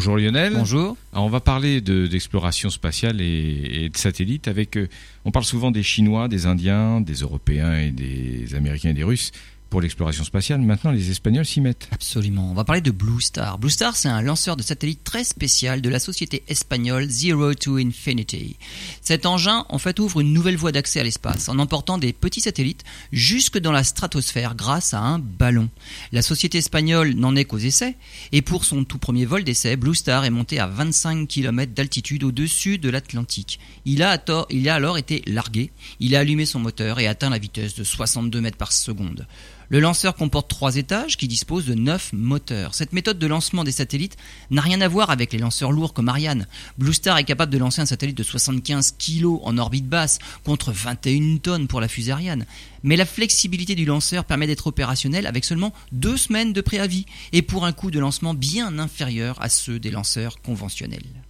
Bonjour Lionel. Bonjour. Alors, on va parler de- d'exploration spatiale et, et de satellites avec. euh, on parle souvent des Chinois, des Indiens, des Européens et des Américains et des Russes pour l'exploration spatiale. Maintenant, les Espagnols s'y mettent. Absolument. On va parler de Blue Star. Blue Star, c'est un lanceur de satellites très spécial de la société espagnole Zero to Infinity. Cet engin, en fait, ouvre une nouvelle voie d'accès à l'espace en emportant des petits satellites jusque dans la stratosphère grâce à un ballon. La société espagnole n'en est qu'aux essais et pour son tout premier vol d'essai, Blue Star est monté à 25 km d'altitude au-dessus de l'Atlantique. Il il a alors été largué, il a allumé son moteur et atteint la vitesse de 62 mètres par seconde. Le lanceur comporte trois étages qui disposent de neuf moteurs. Cette méthode de lancement des satellites n'a rien à voir avec les lanceurs lourds comme Ariane. Blue Star est capable de lancer un satellite de 75 kg en orbite basse contre 21 tonnes pour la fusée Ariane. Mais la flexibilité du lanceur permet d'être opérationnel avec seulement deux semaines de préavis et pour un coût de lancement bien inférieur à ceux des lanceurs conventionnels.